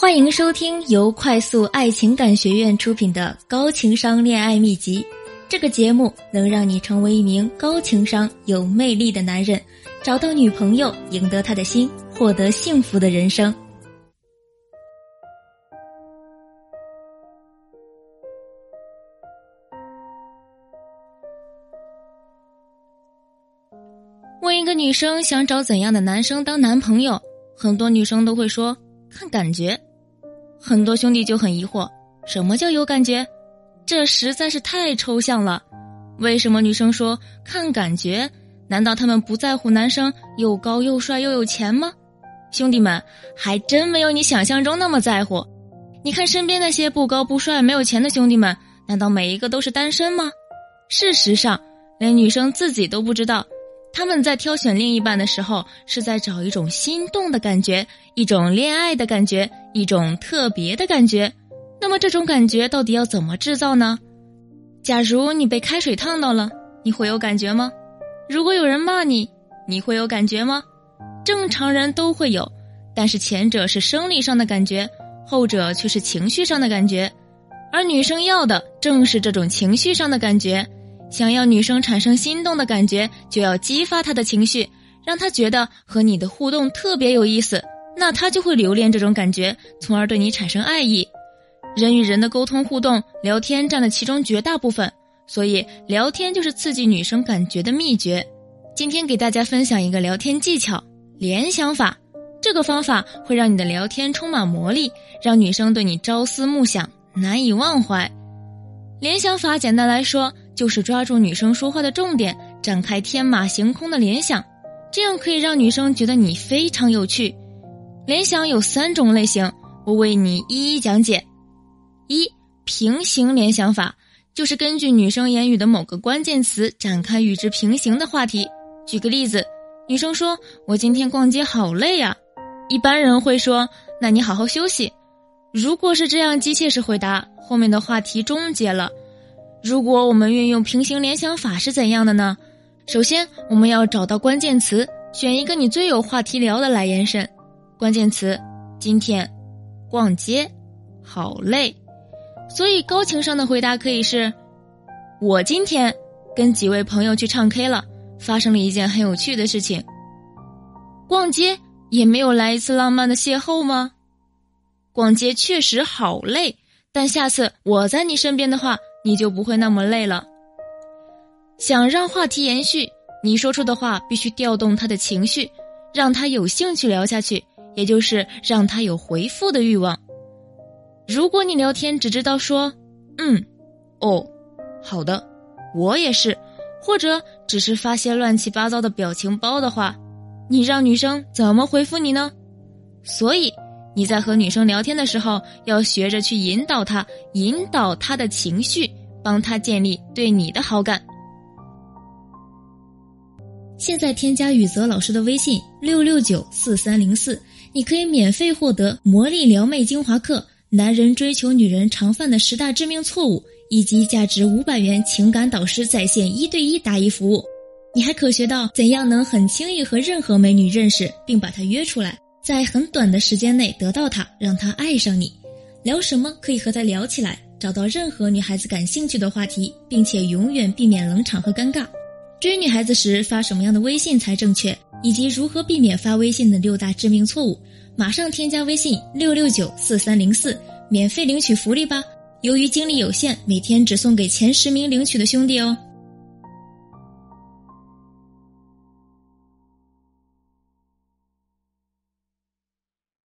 欢迎收听由快速爱情感学院出品的《高情商恋爱秘籍》。这个节目能让你成为一名高情商、有魅力的男人，找到女朋友，赢得她的心，获得幸福的人生。问一个女生想找怎样的男生当男朋友，很多女生都会说看感觉。很多兄弟就很疑惑，什么叫有感觉？这实在是太抽象了。为什么女生说看感觉？难道他们不在乎男生又高又帅又有钱吗？兄弟们，还真没有你想象中那么在乎。你看身边那些不高不帅没有钱的兄弟们，难道每一个都是单身吗？事实上，连女生自己都不知道。他们在挑选另一半的时候，是在找一种心动的感觉，一种恋爱的感觉，一种特别的感觉。那么这种感觉到底要怎么制造呢？假如你被开水烫到了，你会有感觉吗？如果有人骂你，你会有感觉吗？正常人都会有，但是前者是生理上的感觉，后者却是情绪上的感觉。而女生要的正是这种情绪上的感觉。想要女生产生心动的感觉，就要激发她的情绪，让她觉得和你的互动特别有意思，那她就会留恋这种感觉，从而对你产生爱意。人与人的沟通互动，聊天占了其中绝大部分，所以聊天就是刺激女生感觉的秘诀。今天给大家分享一个聊天技巧——联想法。这个方法会让你的聊天充满魔力，让女生对你朝思暮想，难以忘怀。联想法简单来说。就是抓住女生说话的重点，展开天马行空的联想，这样可以让女生觉得你非常有趣。联想有三种类型，我为你一一讲解。一、平行联想法，就是根据女生言语的某个关键词展开与之平行的话题。举个例子，女生说：“我今天逛街好累呀。”一般人会说：“那你好好休息。”如果是这样机械式回答，后面的话题终结了。如果我们运用平行联想法是怎样的呢？首先，我们要找到关键词，选一个你最有话题聊的来延伸。关键词：今天，逛街，好累。所以，高情商的回答可以是：我今天跟几位朋友去唱 K 了，发生了一件很有趣的事情。逛街也没有来一次浪漫的邂逅吗？逛街确实好累，但下次我在你身边的话。你就不会那么累了。想让话题延续，你说出的话必须调动他的情绪，让他有兴趣聊下去，也就是让他有回复的欲望。如果你聊天只知道说“嗯，哦，好的，我也是”，或者只是发些乱七八糟的表情包的话，你让女生怎么回复你呢？所以。你在和女生聊天的时候，要学着去引导她，引导她的情绪，帮她建立对你的好感。现在添加雨泽老师的微信六六九四三零四，你可以免费获得魔力撩妹精华课、男人追求女人常犯的十大致命错误，以及价值五百元情感导师在线一对一答疑服务。你还可学到怎样能很轻易和任何美女认识，并把她约出来。在很短的时间内得到她，让她爱上你，聊什么可以和她聊起来，找到任何女孩子感兴趣的话题，并且永远避免冷场和尴尬。追女孩子时发什么样的微信才正确，以及如何避免发微信的六大致命错误，马上添加微信六六九四三零四，免费领取福利吧！由于精力有限，每天只送给前十名领取的兄弟哦。